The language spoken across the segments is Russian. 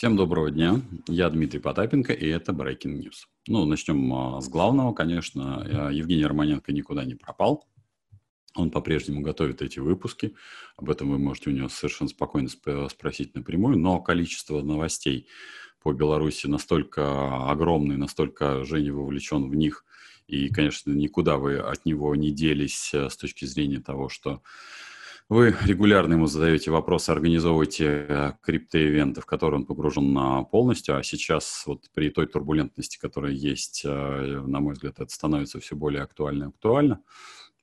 Всем доброго дня. Я Дмитрий Потапенко, и это Breaking News. Ну, начнем а, с главного, конечно. А, Евгений Романенко никуда не пропал. Он по-прежнему готовит эти выпуски. Об этом вы можете у него совершенно спокойно спросить напрямую. Но количество новостей по Беларуси настолько огромное, настолько Женя вовлечен в них. И, конечно, никуда вы от него не делись а, с точки зрения того, что вы регулярно ему задаете вопросы, организовываете э, криптоивенты, в которые он погружен на полностью, а сейчас вот при той турбулентности, которая есть, э, на мой взгляд, это становится все более актуально и актуально.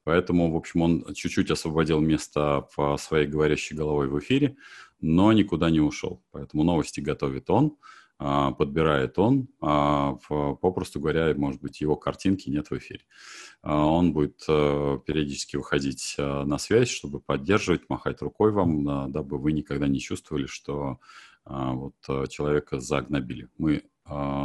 Поэтому, в общем, он чуть-чуть освободил место в своей говорящей головой в эфире, но никуда не ушел. Поэтому новости готовит он. А, подбирает он, а, попросту говоря, может быть, его картинки нет в эфире. А, он будет э, периодически выходить э, на связь, чтобы поддерживать, махать рукой вам, дабы вы никогда не чувствовали, что вот э, человека загнобили. Мы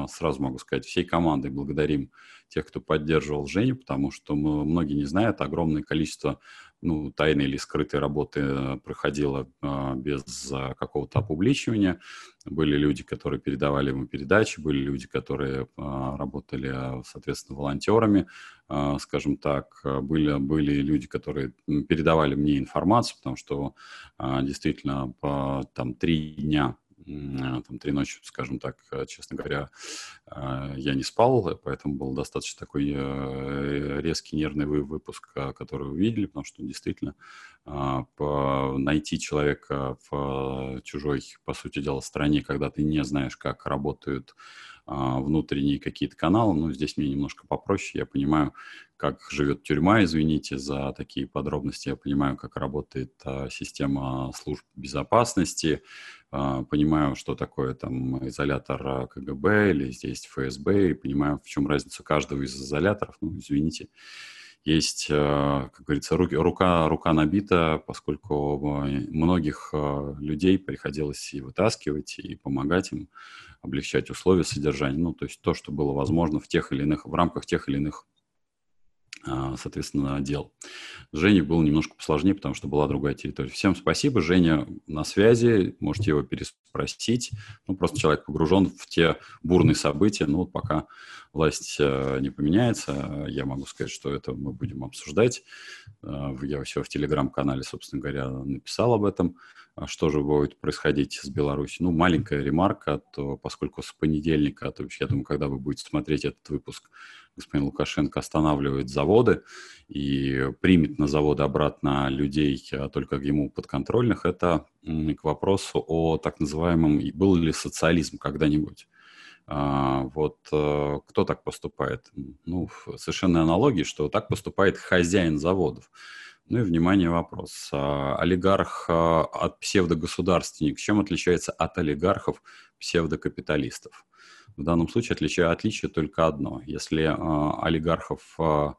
сразу могу сказать, всей командой благодарим тех, кто поддерживал Женю, потому что многие не знают, огромное количество ну, тайной или скрытой работы э, проходила а, без а, какого-то опубличивания. Были люди, которые передавали ему передачи, были люди, которые работали, соответственно, волонтерами, скажем так. Были, были люди, которые передавали мне информацию, потому что действительно по, там три дня Э, там три ночи, скажем так, э, честно говоря, э, я не спал, поэтому был достаточно такой резкий нервный выпуск, который вы видели, потому что действительно найти человека в чужой, по сути дела, стране, когда ты не знаешь, как работают внутренние какие-то каналы, ну, здесь мне немножко попроще, я понимаю, как живет тюрьма, извините за такие подробности. Я понимаю, как работает а, система служб безопасности, а, понимаю, что такое там изолятор КГБ или здесь ФСБ, и понимаю, в чем разница каждого из изоляторов. Ну, извините, есть, а, как говорится, руки, рука, рука набита, поскольку многих а, людей приходилось и вытаскивать, и помогать им, облегчать условия содержания. Ну, то есть то, что было возможно в тех или иных, в рамках тех или иных а, соответственно, дел. С Женей было немножко посложнее, потому что была другая территория. Всем спасибо. Женя на связи, можете его переспросить. Ну, просто человек погружен в те бурные события. Ну, вот пока власть э, не поменяется, я могу сказать, что это мы будем обсуждать. Э, я все в телеграм-канале, собственно говоря, написал об этом. А что же будет происходить с Беларусью? Ну, маленькая ремарка, то поскольку с понедельника, то есть я думаю, когда вы будете смотреть этот выпуск, господин Лукашенко останавливает заводы и примет на заводы обратно людей а только ему подконтрольных, это к вопросу о так называемом, был ли социализм когда-нибудь. А, вот э, кто так поступает? Ну, совершенно аналогии, что так поступает хозяин заводов. Ну и, внимание, вопрос. А, олигарх от псевдогосударственника чем отличается от олигархов псевдокапиталистов? В данном случае отличие, отличие только одно. Если э, олигархов э,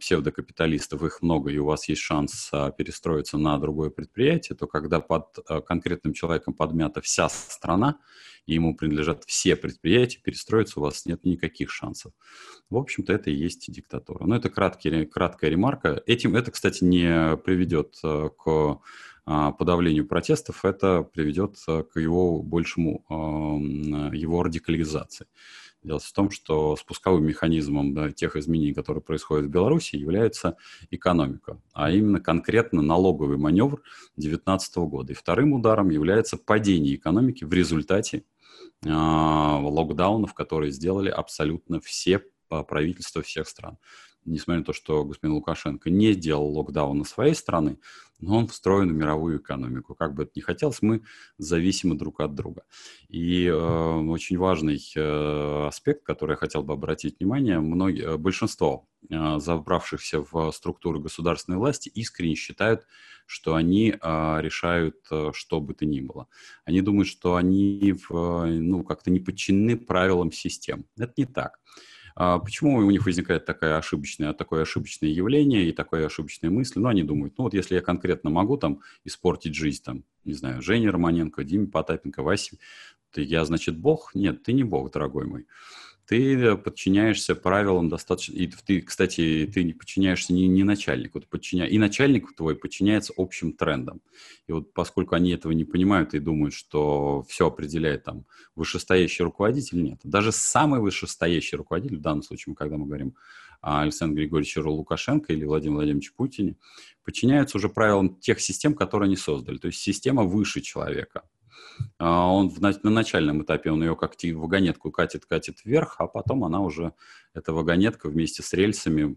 псевдокапиталистов, их много, и у вас есть шанс э, перестроиться на другое предприятие, то когда под э, конкретным человеком подмята вся страна, и ему принадлежат все предприятия, перестроиться у вас нет никаких шансов. В общем-то, это и есть диктатура. Но это краткий, краткая ремарка. Этим это, кстати, не приведет э, к а, подавлению протестов, это приведет э, к его большему, его радикализации. Дело в том, что спусковым механизмом да, тех изменений, которые происходят в Беларуси, является экономика, а именно конкретно налоговый маневр 2019 года. И вторым ударом является падение экономики в результате э, локдаунов, которые сделали абсолютно все правительства всех стран несмотря на то, что господин Лукашенко не делал локдаун на своей страны, но он встроен в мировую экономику. Как бы это ни хотелось, мы зависимы друг от друга. И э, очень важный э, аспект, который я хотел бы обратить внимание, многие, э, большинство э, забравшихся в структуры государственной власти искренне считают, что они э, решают э, что бы то ни было. Они думают, что они в, э, ну, как-то не подчинены правилам систем. Это не так. Почему у них возникает такое ошибочное, такое ошибочное явление и такое ошибочная мысль? Ну, они думают, ну вот если я конкретно могу там испортить жизнь, там, не знаю, Жене Романенко, Диме Потапенко, Васе, то я, значит, Бог? Нет, ты не Бог, дорогой мой ты подчиняешься правилам достаточно... И ты, кстати, ты не подчиняешься не, не начальнику, ты подчиня... и начальник твой подчиняется общим трендам. И вот поскольку они этого не понимают и думают, что все определяет там вышестоящий руководитель, нет. Даже самый вышестоящий руководитель, в данном случае, когда мы говорим о Александре Григорьевиче Лукашенко или Владимире Владимировиче Путине, подчиняются уже правилам тех систем, которые они создали. То есть система выше человека. А, он на, на начальном этапе, он ее как вагонетку катит, катит вверх, а потом она уже, эта вагонетка вместе с рельсами,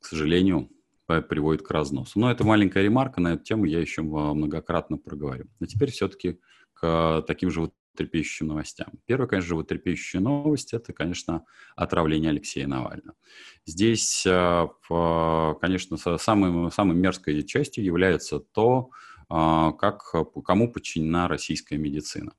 к сожалению, приводит к разносу. Но это маленькая ремарка, на эту тему я еще многократно проговорю. А теперь все-таки к таким же вот трепещущим новостям. Первая, конечно же, вот трепещущая новость – это, конечно, отравление Алексея Навального. Здесь, а, конечно, самой, самой мерзкой частью является то, а, как, кому подчинена российская медицина.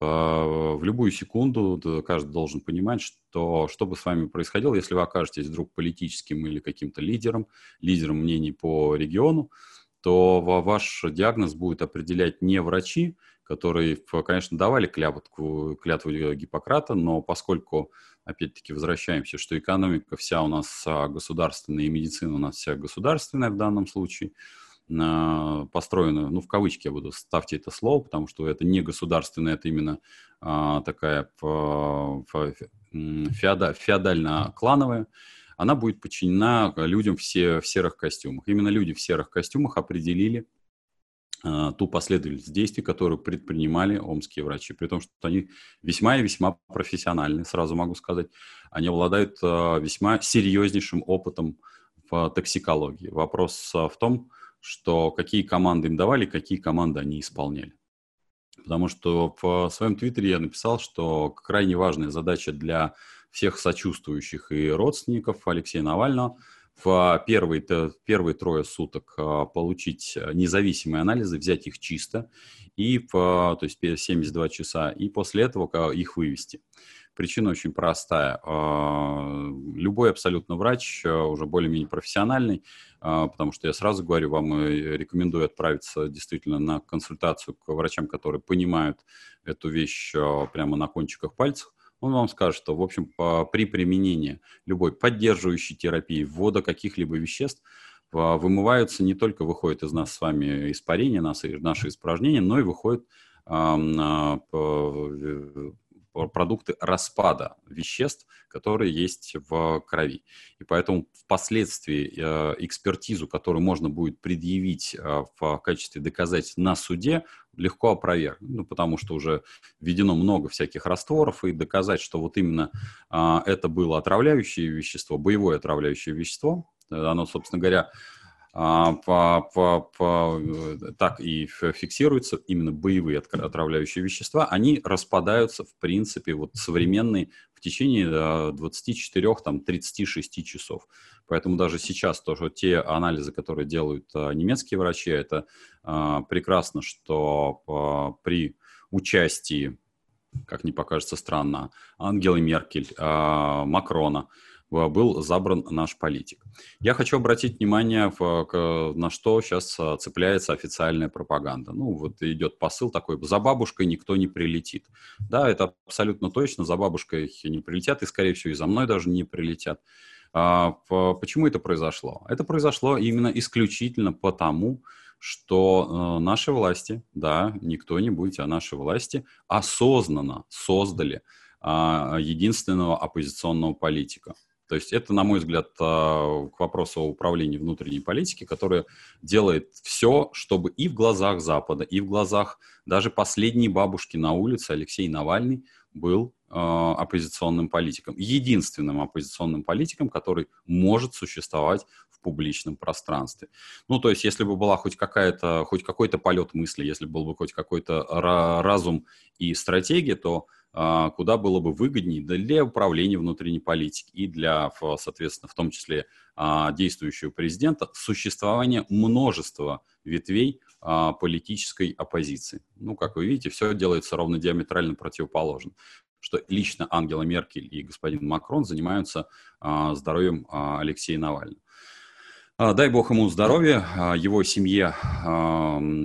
В любую секунду каждый должен понимать, что что бы с вами происходило, если вы окажетесь вдруг политическим или каким-то лидером, лидером мнений по региону, то ваш диагноз будет определять не врачи, которые, конечно, давали клятву, клятву Гиппократа, но поскольку, опять-таки, возвращаемся, что экономика вся у нас а, государственная и медицина у нас вся государственная в данном случае – построена, ну, в кавычки я буду, ставьте это слово, потому что это не государственная, это именно а, такая феода, феодально-клановая, она будет подчинена людям в серых костюмах. Именно люди в серых костюмах определили а, ту последовательность действий, которую предпринимали омские врачи, при том, что они весьма и весьма профессиональны, сразу могу сказать. Они обладают а, весьма серьезнейшим опытом в токсикологии. Вопрос в том, что какие команды им давали, какие команды они исполняли. Потому что в своем твиттере я написал, что крайне важная задача для всех сочувствующих и родственников Алексея Навального в первые, первые трое суток а, получить независимые анализы, взять их чисто, и то есть 72 часа, и после этого их вывести. Причина очень простая. А, любой абсолютно врач, а, уже более-менее профессиональный, потому что я сразу говорю, вам рекомендую отправиться действительно на консультацию к врачам, которые понимают эту вещь прямо на кончиках пальцев, он вам скажет, что, в общем, при применении любой поддерживающей терапии, ввода каких-либо веществ, вымываются не только выходит из нас с вами испарение, наши испражнения, но и выходит продукты распада веществ, которые есть в крови. И поэтому впоследствии э, экспертизу, которую можно будет предъявить э, в качестве доказательств на суде, легко опровергнуть, ну, потому что уже введено много всяких растворов, и доказать, что вот именно э, это было отравляющее вещество, боевое отравляющее вещество, оно, собственно говоря, по, по, по, э, так и фиксируются именно боевые отравляющие вещества, они распадаются, в принципе, вот современные в течение 24-36 часов. Поэтому даже сейчас тоже те анализы, которые делают а, немецкие врачи, это а, прекрасно, что при участии, как не покажется странно, Ангелы Меркель, Макрона, был забран наш политик. Я хочу обратить внимание, в, на что сейчас а, цепляется официальная пропаганда. Ну, вот идет посыл такой, за бабушкой никто не прилетит. Да, это абсолютно точно, за бабушкой не прилетят, и, скорее всего, и за мной даже не прилетят. А, почему это произошло? Это произошло именно исключительно потому, что э, наши власти, да, не кто-нибудь, а наши власти осознанно создали э, единственного оппозиционного политика. То есть это, на мой взгляд, а, к вопросу о управлении внутренней политики, которая делает все, чтобы и в глазах Запада, и в глазах даже последней бабушки на улице Алексей Навальный был оппозиционным политиком, единственным оппозиционным политиком, который может существовать в публичном пространстве. Ну, то есть, если бы была хоть какая-то, хоть какой-то полет мысли, если бы был бы хоть какой-то разум и стратегия, то а, куда было бы выгоднее для управления внутренней политики и для, соответственно, в том числе а, действующего президента, существование множества ветвей политической оппозиции. Ну, как вы видите, все делается ровно диаметрально противоположно что лично Ангела Меркель и господин Макрон занимаются здоровьем Алексея Навального. Дай бог ему здоровья, его семье,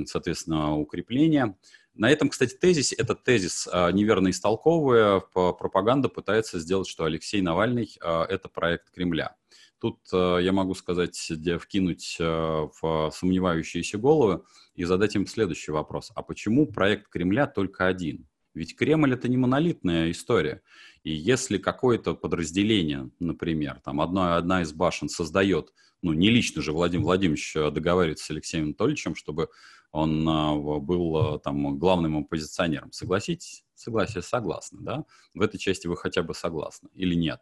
соответственно, укрепления. На этом, кстати, тезис, этот тезис неверно истолковывая, пропаганда пытается сделать, что Алексей Навальный – это проект Кремля. Тут я могу сказать, вкинуть в сомневающиеся головы и задать им следующий вопрос. А почему проект Кремля только один? Ведь Кремль это не монолитная история. И если какое-то подразделение, например, там одна, одна из башен создает, ну не лично же Владимир Владимирович договаривается с Алексеем Анатольевичем, чтобы он а, был а, там главным оппозиционером. Согласитесь? Согласие, согласны, да? В этой части вы хотя бы согласны или нет?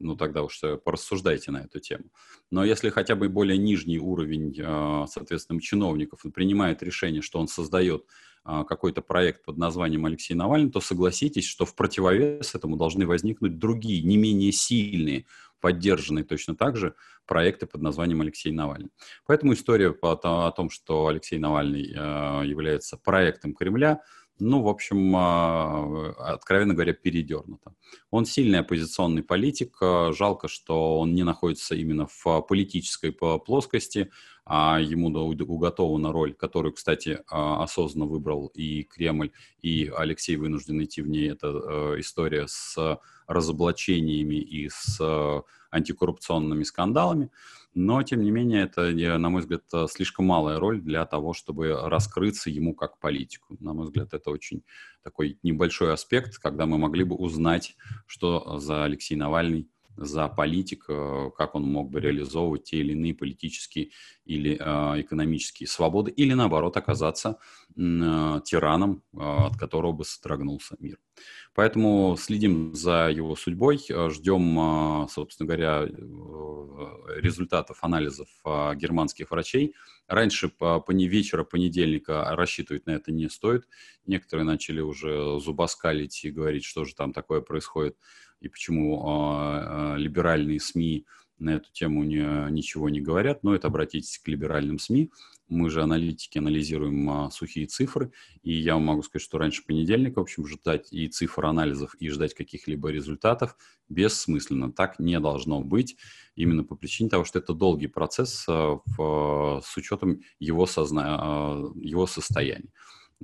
Ну тогда уж э, порассуждайте на эту тему. Но если хотя бы более нижний уровень, а, соответственно, чиновников принимает решение, что он создает а, какой-то проект под названием Алексей Навальный, то согласитесь, что в противовес этому должны возникнуть другие, не менее сильные, поддержанные точно так же проекты под названием Алексей Навальный. Поэтому история о том, что Алексей Навальный а, является проектом Кремля, ну, в общем, а, откровенно говоря, передернуто. Он сильный оппозиционный политик. Жалко, что он не находится именно в политической плоскости, а ему уготована роль, которую, кстати, а, осознанно выбрал и Кремль, и Алексей вынужден идти в ней. Это э, история с разоблачениями и с э, антикоррупционными скандалами. Но, тем не менее, это, на мой взгляд, слишком малая роль для того, чтобы раскрыться ему как политику. На мой взгляд, это очень такой небольшой аспект, когда мы могли бы узнать, что за Алексей Навальный за политик, э, как он мог бы реализовывать те или иные политические или э, экономические свободы, или наоборот оказаться э, тираном, от которого бы содрогнулся мир. Поэтому следим за его судьбой, ждем, собственно говоря, результатов анализов германских врачей. Раньше по вечера понедельника рассчитывать на это не стоит. Некоторые начали уже зубоскалить и говорить, что же там такое происходит и почему а, а, либеральные СМИ на эту тему не, ничего не говорят, но это обратитесь к либеральным СМИ. Мы же аналитики анализируем а, сухие цифры, и я вам могу сказать, что раньше понедельника, в общем, ждать и цифр анализов, и ждать каких-либо результатов бессмысленно. Так не должно быть, именно по причине того, что это долгий процесс а, в, с учетом его, созна... А, его состояния.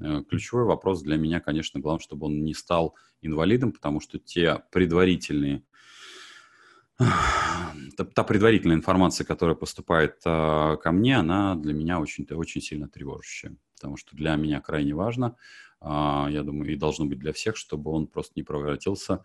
Э, ключевой вопрос для меня, конечно, главное, чтобы он не стал инвалидом, потому что те предварительные та предварительная информация, которая поступает э, ко мне, она для меня очень, очень сильно тревожащая. Потому что для меня крайне важно, а, я думаю, и должно быть для всех, чтобы он просто не превратился.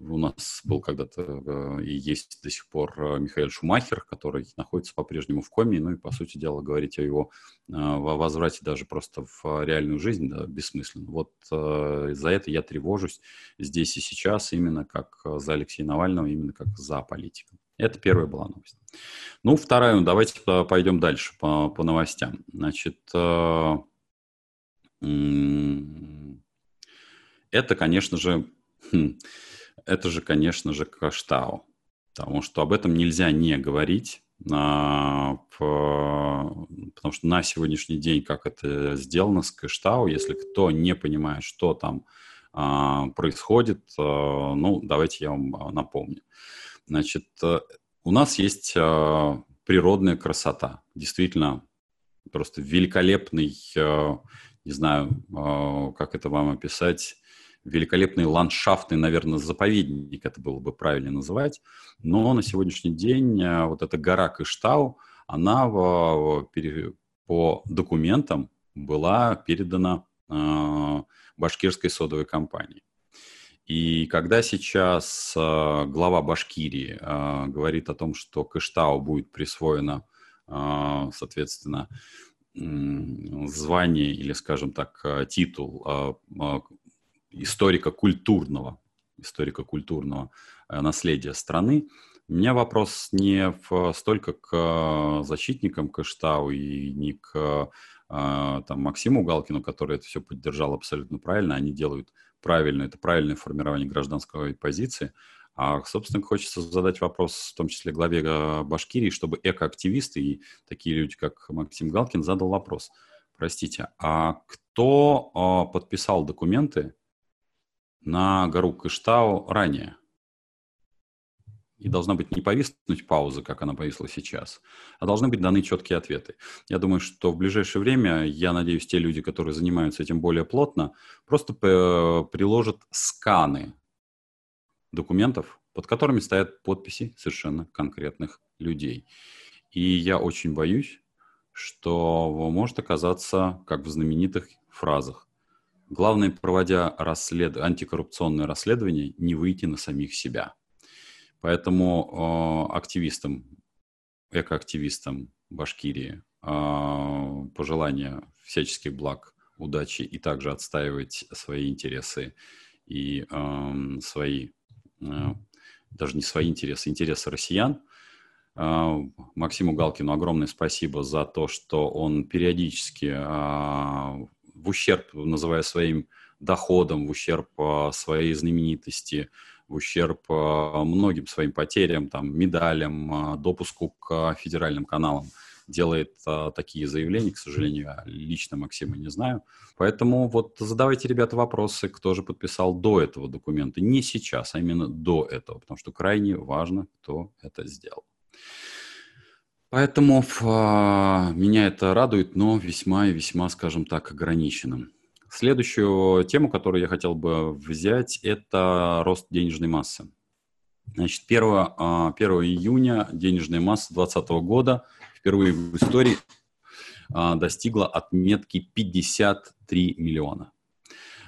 У нас был когда-то э, и есть до сих пор э, Михаил Шумахер, который находится по-прежнему в коме, ну и, по сути дела, говорить о его э, возврате даже просто в реальную жизнь да, бессмысленно. Вот за это я тревожусь здесь и сейчас, именно как за Алексея Навального, именно как за политика. Это первая была новость. Ну, вторая, ну, давайте пойдем дальше по, по новостям. Значит, это, конечно же, хм, это же, конечно же, Каштау, потому что об этом нельзя не говорить, а, потому что на сегодняшний день, как это сделано с Кэштау, если кто не понимает, что там а, происходит, а, ну, давайте я вам напомню. Значит, э, у нас есть природная красота, действительно, просто великолепный не знаю, а, как это вам описать, великолепный ландшафтный, наверное, заповедник, это было бы правильно называть. Но на сегодняшний день а, вот эта гора Кыштау, она по документам была передана а, башкирской содовой компании. И когда сейчас глава Башкирии говорит о том, что Кыштау будет присвоено, соответственно, звание или, скажем так, титул а, а, историка культурного, историка культурного э, наследия страны. У меня вопрос не в, столько к защитникам Кэштау и не к там, Максиму Галкину, который это все поддержал абсолютно правильно. Они делают правильно, это правильное формирование гражданской позиции. А, собственно, хочется задать вопрос, в том числе главе а, Башкирии, чтобы экоактивисты и такие люди, как Максим Галкин, задал вопрос. Простите, а кто а, подписал документы на гору Кыштау ранее? И должна быть не повиснуть пауза, как она повисла сейчас, а должны быть даны четкие ответы. Я думаю, что в ближайшее время, я надеюсь, те люди, которые занимаются этим более плотно, просто приложат сканы документов, под которыми стоят подписи совершенно конкретных людей. И я очень боюсь, что может оказаться, как в знаменитых фразах, главное, проводя расслед... антикоррупционное расследование, не выйти на самих себя. Поэтому э, активистам, экоактивистам Башкирии э, пожелания всяческих благ, удачи и также отстаивать свои интересы и э, свои, э, даже не свои интересы, интересы россиян – а, Максиму Галкину огромное спасибо за то, что он периодически а, в ущерб, называя своим доходом, в ущерб а, своей знаменитости, в ущерб многим своим потерям, там, медалям, допуску к федеральным каналам, делает а, такие заявления. К сожалению, я лично Максима не знаю. Поэтому вот задавайте, ребята, вопросы, кто же подписал до этого документа. Не сейчас, а именно до этого, потому что крайне важно, кто это сделал. Поэтому а, меня это радует, но весьма и весьма, скажем так, ограниченным. Следующую тему, которую я хотел бы взять, это рост денежной массы. Значит, 1, 1 а, июня денежная масса 2020 года впервые в истории а, достигла отметки 53 миллиона.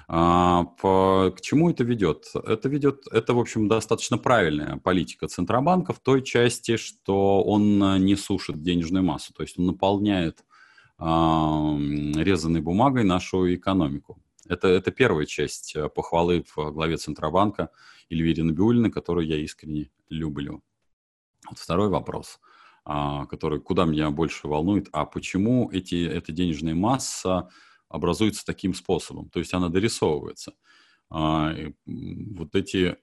А, к чему это ведет? Это ведет, это, в общем, достаточно правильная политика Центробанка в той части, что он не сушит денежную массу, то есть он наполняет резаной бумагой нашу экономику. Это, это первая часть э, похвалы в главе Центробанка Эльвире Набиулиной, которую я искренне люблю. Вот второй вопрос, а, который куда меня больше волнует, а почему эти, эта денежная масса образуется таким способом, то есть она дорисовывается. А, вот эти а,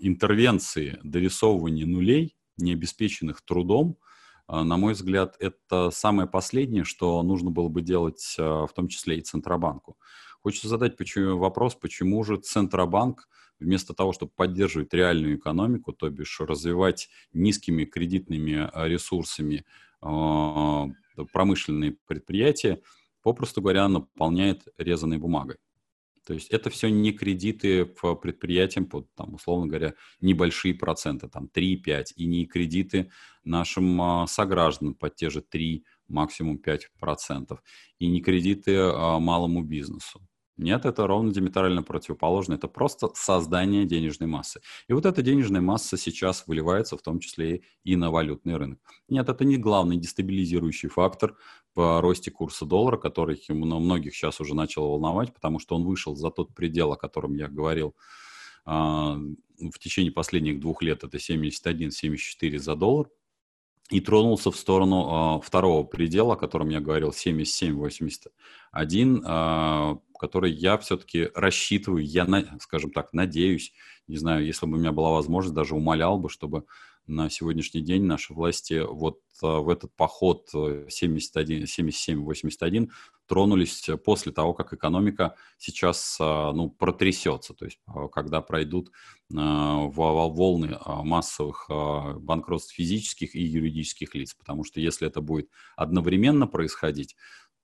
интервенции дорисовывания нулей, не обеспеченных трудом, на мой взгляд, это самое последнее, что нужно было бы делать в том числе и Центробанку. Хочется задать почему, вопрос, почему же Центробанк вместо того, чтобы поддерживать реальную экономику, то бишь развивать низкими кредитными ресурсами промышленные предприятия, попросту говоря, наполняет резаной бумагой. То есть это все не кредиты по предприятиям, под, там, условно говоря, небольшие проценты, там 3-5, и не кредиты нашим а, согражданам под те же 3, максимум 5%, и не кредиты а, малому бизнесу. Нет, это ровно диаметрально противоположно. Это просто создание денежной массы. И вот эта денежная масса сейчас выливается в том числе и на валютный рынок. Нет, это не главный дестабилизирующий фактор по росте курса доллара, который многих сейчас уже начал волновать, потому что он вышел за тот предел, о котором я говорил а, в течение последних двух лет. Это 71-74 за доллар и тронулся в сторону э, второго предела, о котором я говорил, 77-81, э, который я все-таки рассчитываю, я, на, скажем так, надеюсь, не знаю, если бы у меня была возможность, даже умолял бы, чтобы на сегодняшний день наши власти вот а, в этот поход 77-81 тронулись после того, как экономика сейчас а, ну, протрясется, то есть а, когда пройдут волны массовых банкротств физических и юридических лиц, потому что если это будет одновременно происходить,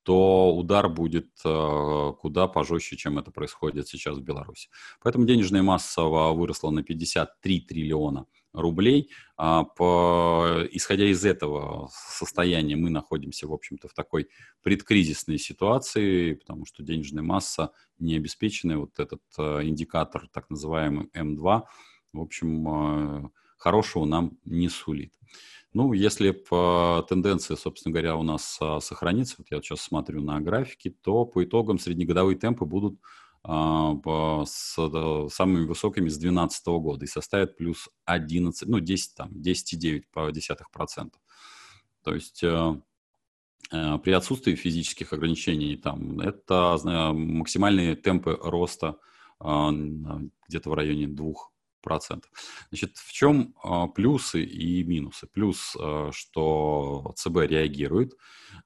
то удар будет э, куда пожестче, чем это происходит сейчас в Беларуси. Поэтому денежная масса выросла на 53 триллиона рублей. А по, исходя из этого состояния мы находимся, в общем-то, в такой предкризисной ситуации, потому что денежная масса не обеспеченная, вот этот э, индикатор, так называемый М2, в общем, э, хорошего нам не сулит. Ну, если по тенденции, собственно говоря, у нас а, сохранится, вот я сейчас смотрю на графики, то по итогам среднегодовые темпы будут а, с а, самыми высокими с 2012 года и составят плюс 11, ну, 10, там, 10,9 по десятых процентов. То есть э, э, при отсутствии физических ограничений там это э, максимальные темпы роста э, где-то в районе 2 процентов. Значит, в чем а, плюсы и минусы? Плюс, а, что ЦБ реагирует.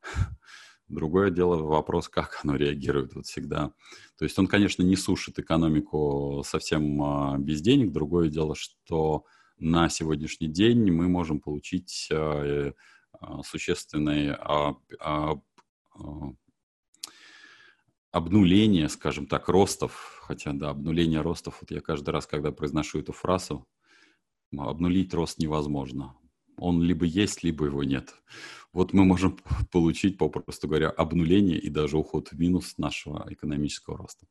Другое дело вопрос, как оно реагирует вот всегда. То есть он, конечно, не сушит экономику совсем а, без денег. Другое дело, что на сегодняшний день мы можем получить э, существенные обнуление, скажем так, ростов, хотя, да, обнуление ростов, вот я каждый раз, когда произношу эту фразу, обнулить рост невозможно. Он либо есть, либо его нет. Вот мы можем получить, попросту говоря, обнуление и даже уход в минус нашего экономического роста.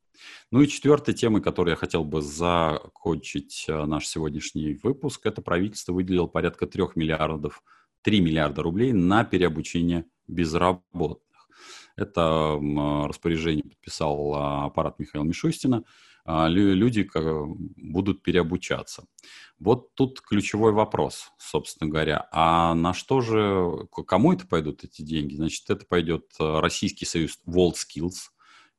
Ну и четвертая тема, которой я хотел бы закончить э, наш сегодняшний выпуск, это правительство выделило порядка 3 миллиардов, 3 миллиарда рублей на переобучение безработных. Это распоряжение подписал а, аппарат Михаила Мишустина. А, люди будут переобучаться. Вот тут ключевой вопрос, собственно говоря. А на что же, кому это пойдут эти деньги? Значит, это пойдет а, Российский союз WorldSkills.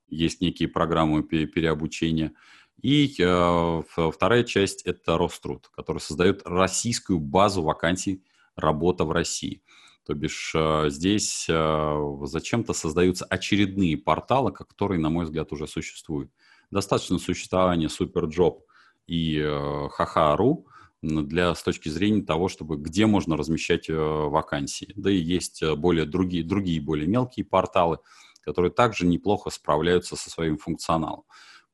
Есть некие программы переобучения. И э, вторая часть – это Роструд, который создает российскую базу вакансий работа в России. То бишь э, здесь э, зачем-то создаются очередные порталы, которые, на мой взгляд, уже существуют. Достаточно существования Superjob и э, для, с точки зрения того, чтобы где можно размещать вакансии. Да и есть более другие, другие более мелкие порталы, которые также неплохо справляются со своим функционалом.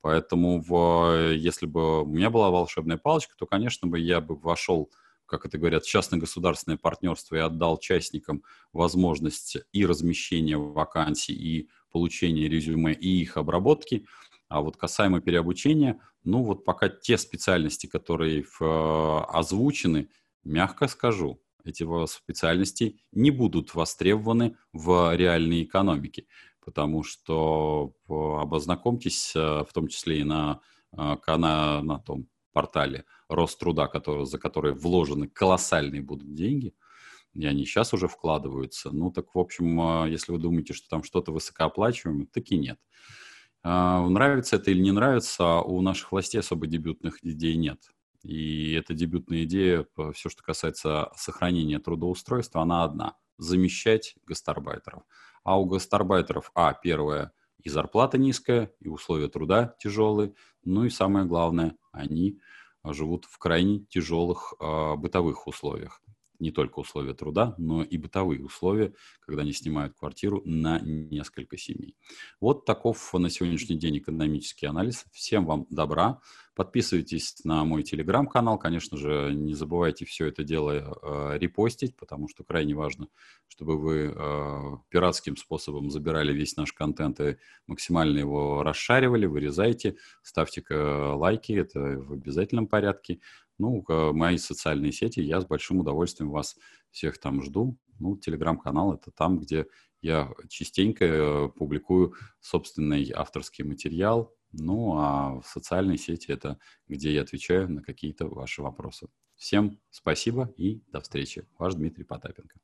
Поэтому в, если бы у меня была волшебная палочка, то, конечно бы, я бы вошел как это говорят, частно-государственное партнерство и отдал частникам возможность и размещения вакансий, и получения резюме, и их обработки. А вот касаемо переобучения, ну вот пока те специальности, которые в, э, озвучены, мягко скажу, эти специальности не будут востребованы в реальной экономике, потому что обознакомьтесь, э, в том числе и на, э, на, на том портале Роструда, который, за который вложены колоссальные будут деньги, и они сейчас уже вкладываются. Ну, так, в общем, а, если вы думаете, что там что-то высокооплачиваемое, таки нет. А, нравится это или не нравится, а у наших властей особо дебютных идей нет. И эта дебютная идея, все, что касается сохранения трудоустройства, она одна – замещать гастарбайтеров. А у гастарбайтеров, а, первое, и зарплата низкая, и условия труда тяжелые, ну и самое главное, они живут в крайне тяжелых э, бытовых условиях. Не только условия труда, но и бытовые условия, когда они снимают квартиру на несколько семей. Вот таков на сегодняшний день экономический анализ. Всем вам добра. Подписывайтесь на мой телеграм-канал. Конечно же, не забывайте все это дело э, репостить, потому что крайне важно, чтобы вы э, пиратским способом забирали весь наш контент и максимально его расшаривали, вырезайте, ставьте лайки, это в обязательном порядке. Ну, мои социальные сети, я с большим удовольствием вас всех там жду. Ну, телеграм-канал – это там, где я частенько э, публикую собственный авторский материал, ну, а в социальной сети это где я отвечаю на какие-то ваши вопросы. Всем спасибо и до встречи. Ваш Дмитрий Потапенко.